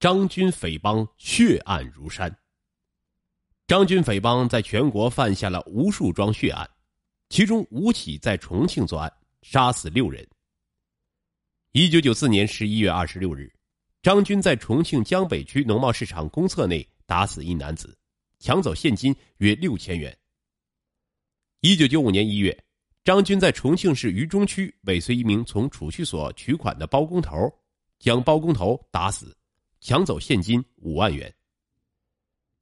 张军匪帮血案如山。张军匪帮在全国犯下了无数桩血案，其中五起在重庆作案，杀死六人。一九九四年十一月二十六日，张军在重庆江北区农贸市场公厕内打死一男子，抢走现金约六千元。一九九五年一月，张军在重庆市渝中区尾随一名从储蓄所取款的包工头，将包工头打死。抢走现金五万元。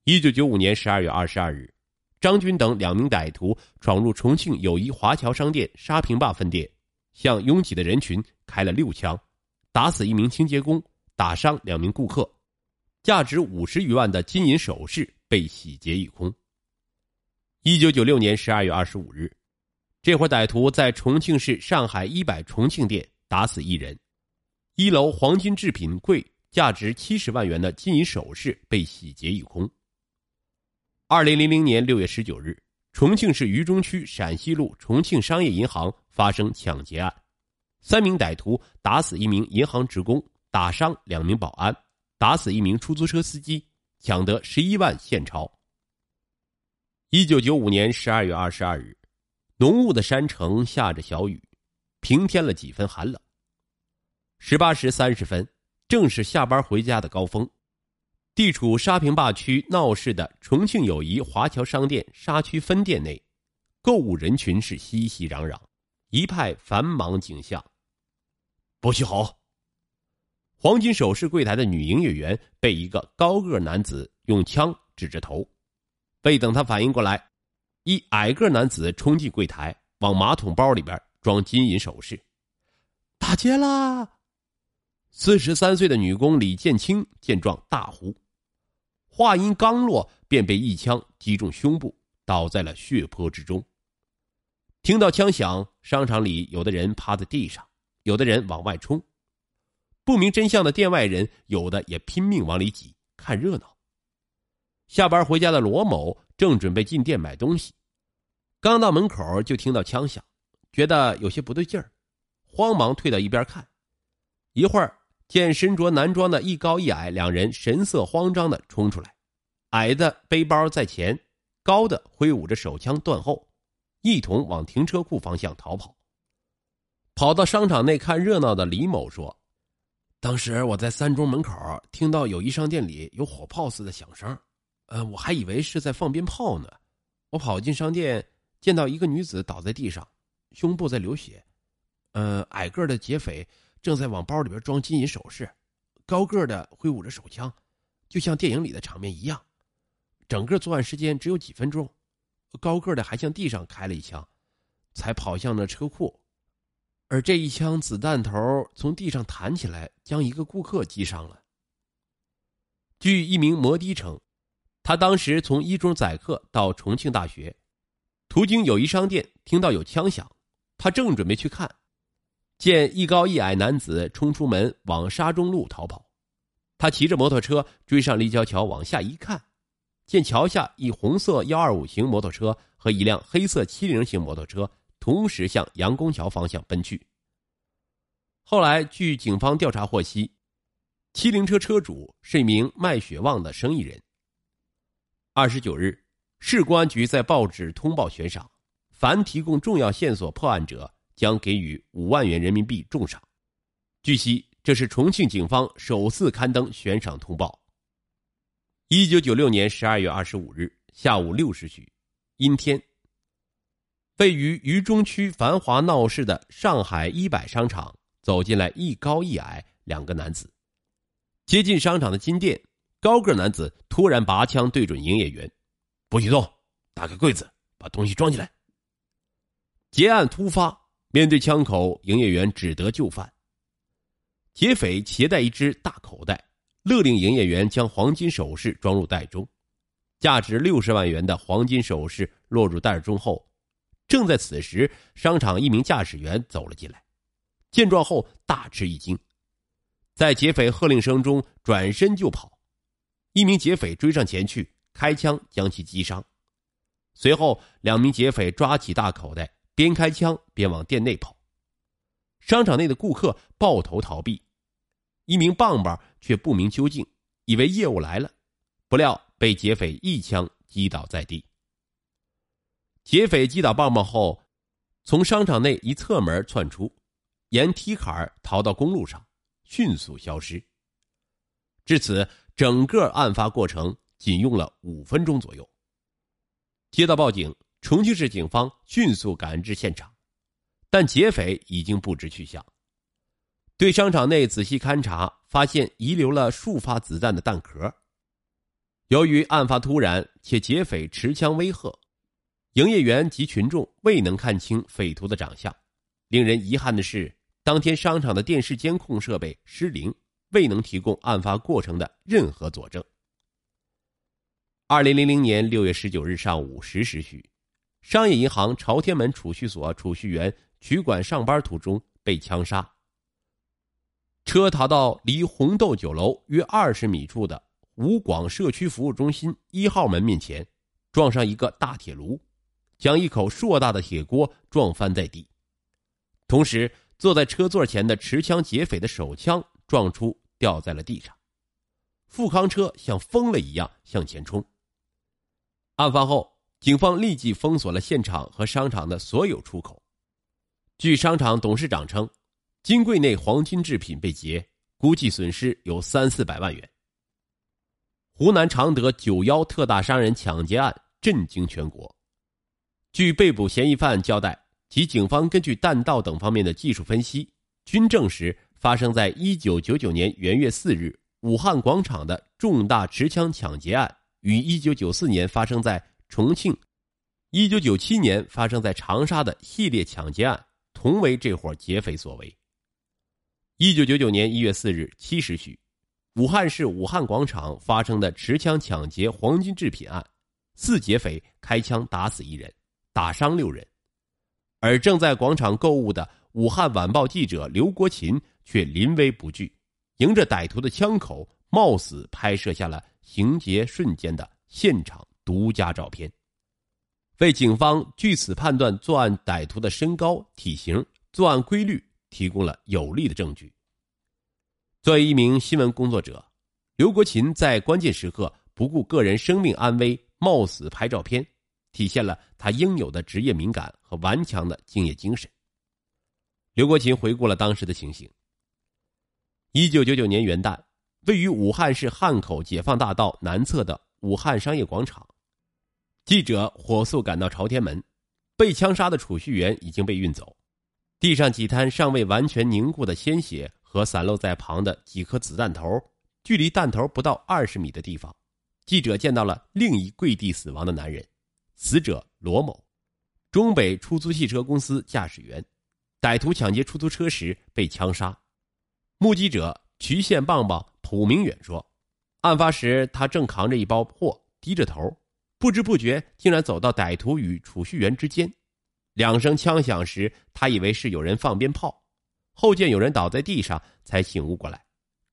一九九五年十二月二十二日，张军等两名歹徒闯入重庆友谊华侨商店沙坪坝分店，向拥挤的人群开了六枪，打死一名清洁工，打伤两名顾客，价值五十余万的金银首饰被洗劫一空。一九九六年十二月二十五日，这伙歹徒在重庆市上海一百重庆店打死一人，一楼黄金制品柜。价值七十万元的金银首饰被洗劫一空。二零零零年六月十九日，重庆市渝中区陕西路重庆商业银行发生抢劫案，三名歹徒打死一名银行职工，打伤两名保安，打死一名出租车司机，抢得十一万现钞。一九九五年十二月二十二日，浓雾的山城下着小雨，平添了几分寒冷。十八时三十分。正是下班回家的高峰，地处沙坪坝区闹市的重庆友谊华侨商店沙区分店内，购物人群是熙熙攘攘，一派繁忙景象。不许吼！黄金首饰柜台的女营业员被一个高个男子用枪指着头，未等他反应过来，一矮个男子冲进柜台，往马桶包里边装金银首饰，打劫啦！四十三岁的女工李建清见状大呼，话音刚落，便被一枪击中胸部，倒在了血泊之中。听到枪响，商场里有的人趴在地上，有的人往外冲。不明真相的店外人，有的也拼命往里挤，看热闹。下班回家的罗某正准备进店买东西，刚到门口就听到枪响，觉得有些不对劲儿，慌忙退到一边看，一会儿。见身着男装的一高一矮两人神色慌张的冲出来，矮的背包在前，高的挥舞着手枪断后，一同往停车库方向逃跑。跑到商场内看热闹的李某说：“当时我在三中门口听到友谊商店里有火炮似的响声，呃，我还以为是在放鞭炮呢。我跑进商店，见到一个女子倒在地上，胸部在流血，呃，矮个的劫匪。”正在往包里边装金银首饰，高个的挥舞着手枪，就像电影里的场面一样。整个作案时间只有几分钟，高个的还向地上开了一枪，才跑向了车库。而这一枪子弹头从地上弹起来，将一个顾客击伤了。据一名摩的称，他当时从一中载客到重庆大学，途经友谊商店，听到有枪响，他正准备去看。见一高一矮男子冲出门往沙中路逃跑，他骑着摩托车追上立交桥往下一看，见桥下一红色幺二五型摩托车和一辆黑色七零型摩托车同时向杨公桥方向奔去。后来据警方调查获悉，七零车车主是一名卖血旺的生意人。二十九日，市公安局在报纸通报悬赏，凡提供重要线索破案者。将给予五万元人民币重赏。据悉，这是重庆警方首次刊登悬赏通报。一九九六年十二月二十五日下午六时许，阴天。位于渝中区繁华闹市的上海一百商场走进来一高一矮两个男子。接近商场的金店，高个男子突然拔枪对准营业员：“不许动！打开柜子，把东西装起来。”劫案突发。面对枪口，营业员只得就范。劫匪携带一只大口袋，勒令营业员将黄金首饰装入袋中。价值六十万元的黄金首饰落入袋中后，正在此时，商场一名驾驶员走了进来，见状后大吃一惊，在劫匪喝令声中转身就跑。一名劫匪追上前去，开枪将其击伤。随后，两名劫匪抓起大口袋。边开枪边往店内跑，商场内的顾客抱头逃避，一名棒棒却不明究竟，以为业务来了，不料被劫匪一枪击倒在地。劫匪击倒棒棒后，从商场内一侧门窜出，沿梯坎逃到公路上，迅速消失。至此，整个案发过程仅用了五分钟左右。接到报警，重庆市警方迅速赶至现场，但劫匪已经不知去向。对商场内仔细勘查，发现遗留了数发子弹的弹壳。由于案发突然，且劫匪持枪威吓，营业员及群众未能看清匪徒的长相。令人遗憾的是，当天商场的电视监控设备失灵。未能提供案发过程的任何佐证。二零零零年六月十九日上午十时许，商业银行朝天门储蓄所储蓄员取款上班途中被枪杀。车逃到离红豆酒楼约二十米处的吴广社区服务中心一号门面前，撞上一个大铁炉，将一口硕大的铁锅撞翻在地。同时，坐在车座前的持枪劫匪的手枪。撞出，掉在了地上。富康车像疯了一样向前冲。案发后，警方立即封锁了现场和商场的所有出口。据商场董事长称，金柜内黄金制品被劫，估计损失有三四百万元。湖南常德九幺特大伤人抢劫案震惊全国。据被捕嫌疑犯交代，及警方根据弹道等方面的技术分析，均证实。发生在一九九九年元月四日武汉广场的重大持枪抢劫案，与一九九四年发生在重庆、一九九七年发生在长沙的系列抢劫案同为这伙劫匪所为。一九九九年一月四日七时许，武汉市武汉广场发生的持枪抢劫黄金制品案，四劫匪开枪打死一人，打伤六人，而正在广场购物的武汉晚报记者刘国琴。却临危不惧，迎着歹徒的枪口，冒死拍摄下了行劫瞬间的现场独家照片，为警方据此判断作案歹徒的身高、体型、作案规律提供了有力的证据。作为一名新闻工作者，刘国琴在关键时刻不顾个人生命安危，冒死拍照片，体现了他应有的职业敏感和顽强的敬业精神。刘国琴回顾了当时的情形。一九九九年元旦，位于武汉市汉口解放大道南侧的武汉商业广场，记者火速赶到朝天门，被枪杀的储蓄员已经被运走，地上几滩尚未完全凝固的鲜血和散落在旁的几颗子弹头，距离弹头不到二十米的地方，记者见到了另一跪地死亡的男人，死者罗某，中北出租汽车公司驾驶员，歹徒抢劫出租车时被枪杀。目击者渠县棒棒蒲明远说：“案发时，他正扛着一包货，低着头，不知不觉竟然走到歹徒与储蓄员之间。两声枪响时，他以为是有人放鞭炮，后见有人倒在地上，才醒悟过来，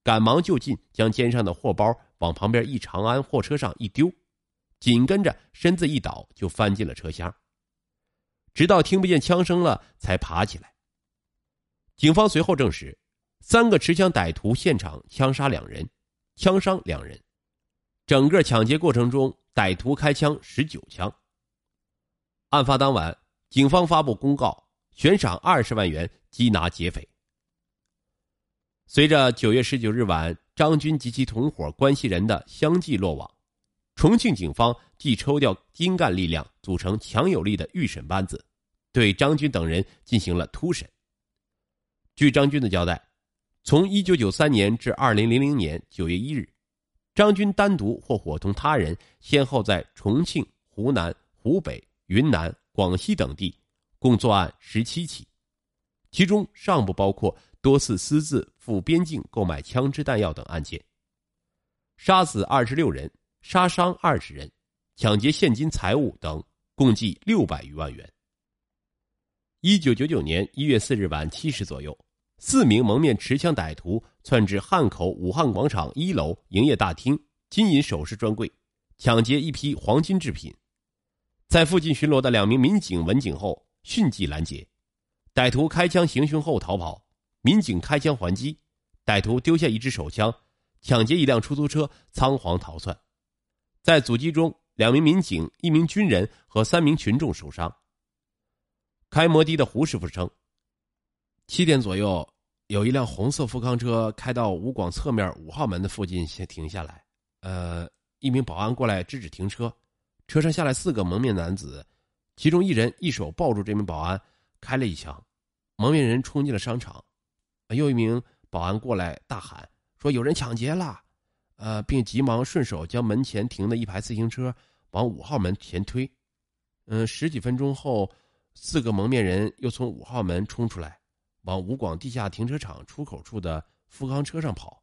赶忙就近将肩上的货包往旁边一长安货车上一丢，紧跟着身子一倒，就翻进了车厢。直到听不见枪声了，才爬起来。警方随后证实。”三个持枪歹徒现场枪杀两人，枪伤两人。整个抢劫过程中，歹徒开枪十九枪。案发当晚，警方发布公告，悬赏二十万元缉拿劫匪。随着九月十九日晚张军及其同伙关系人的相继落网，重庆警方即抽调精干力量，组成强有力的预审班子，对张军等人进行了突审。据张军的交代。从一九九三年至二零零零年九月一日，张军单独或伙同他人，先后在重庆、湖南、湖北、云南、广西等地，共作案十七起，其中尚不包括多次私自赴边境购买枪支弹药等案件。杀死二十六人，杀伤二十人，抢劫现金财物等，共计六百余万元。一九九九年一月四日晚七时左右。四名蒙面持枪歹徒窜至汉口武汉广场一楼营业大厅金银首饰专柜，抢劫一批黄金制品。在附近巡逻的两名民警闻警后迅即拦截，歹徒开枪行凶后逃跑，民警开枪还击，歹徒丢下一支手枪，抢劫一辆出租车，仓皇逃窜。在阻击中，两名民警、一名军人和三名群众受伤。开摩的的胡师傅称，七点左右，有一辆红色富康车开到武广侧面五号门的附近，先停下来。呃，一名保安过来制止停车，车上下来四个蒙面男子，其中一人一手抱住这名保安，开了一枪，蒙面人冲进了商场。又一名保安过来大喊说：“有人抢劫了！”呃，并急忙顺手将门前停的一排自行车往五号门前推。嗯，十几分钟后，四个蒙面人又从五号门冲出来，往武广地下停车场出口处的富康车上跑。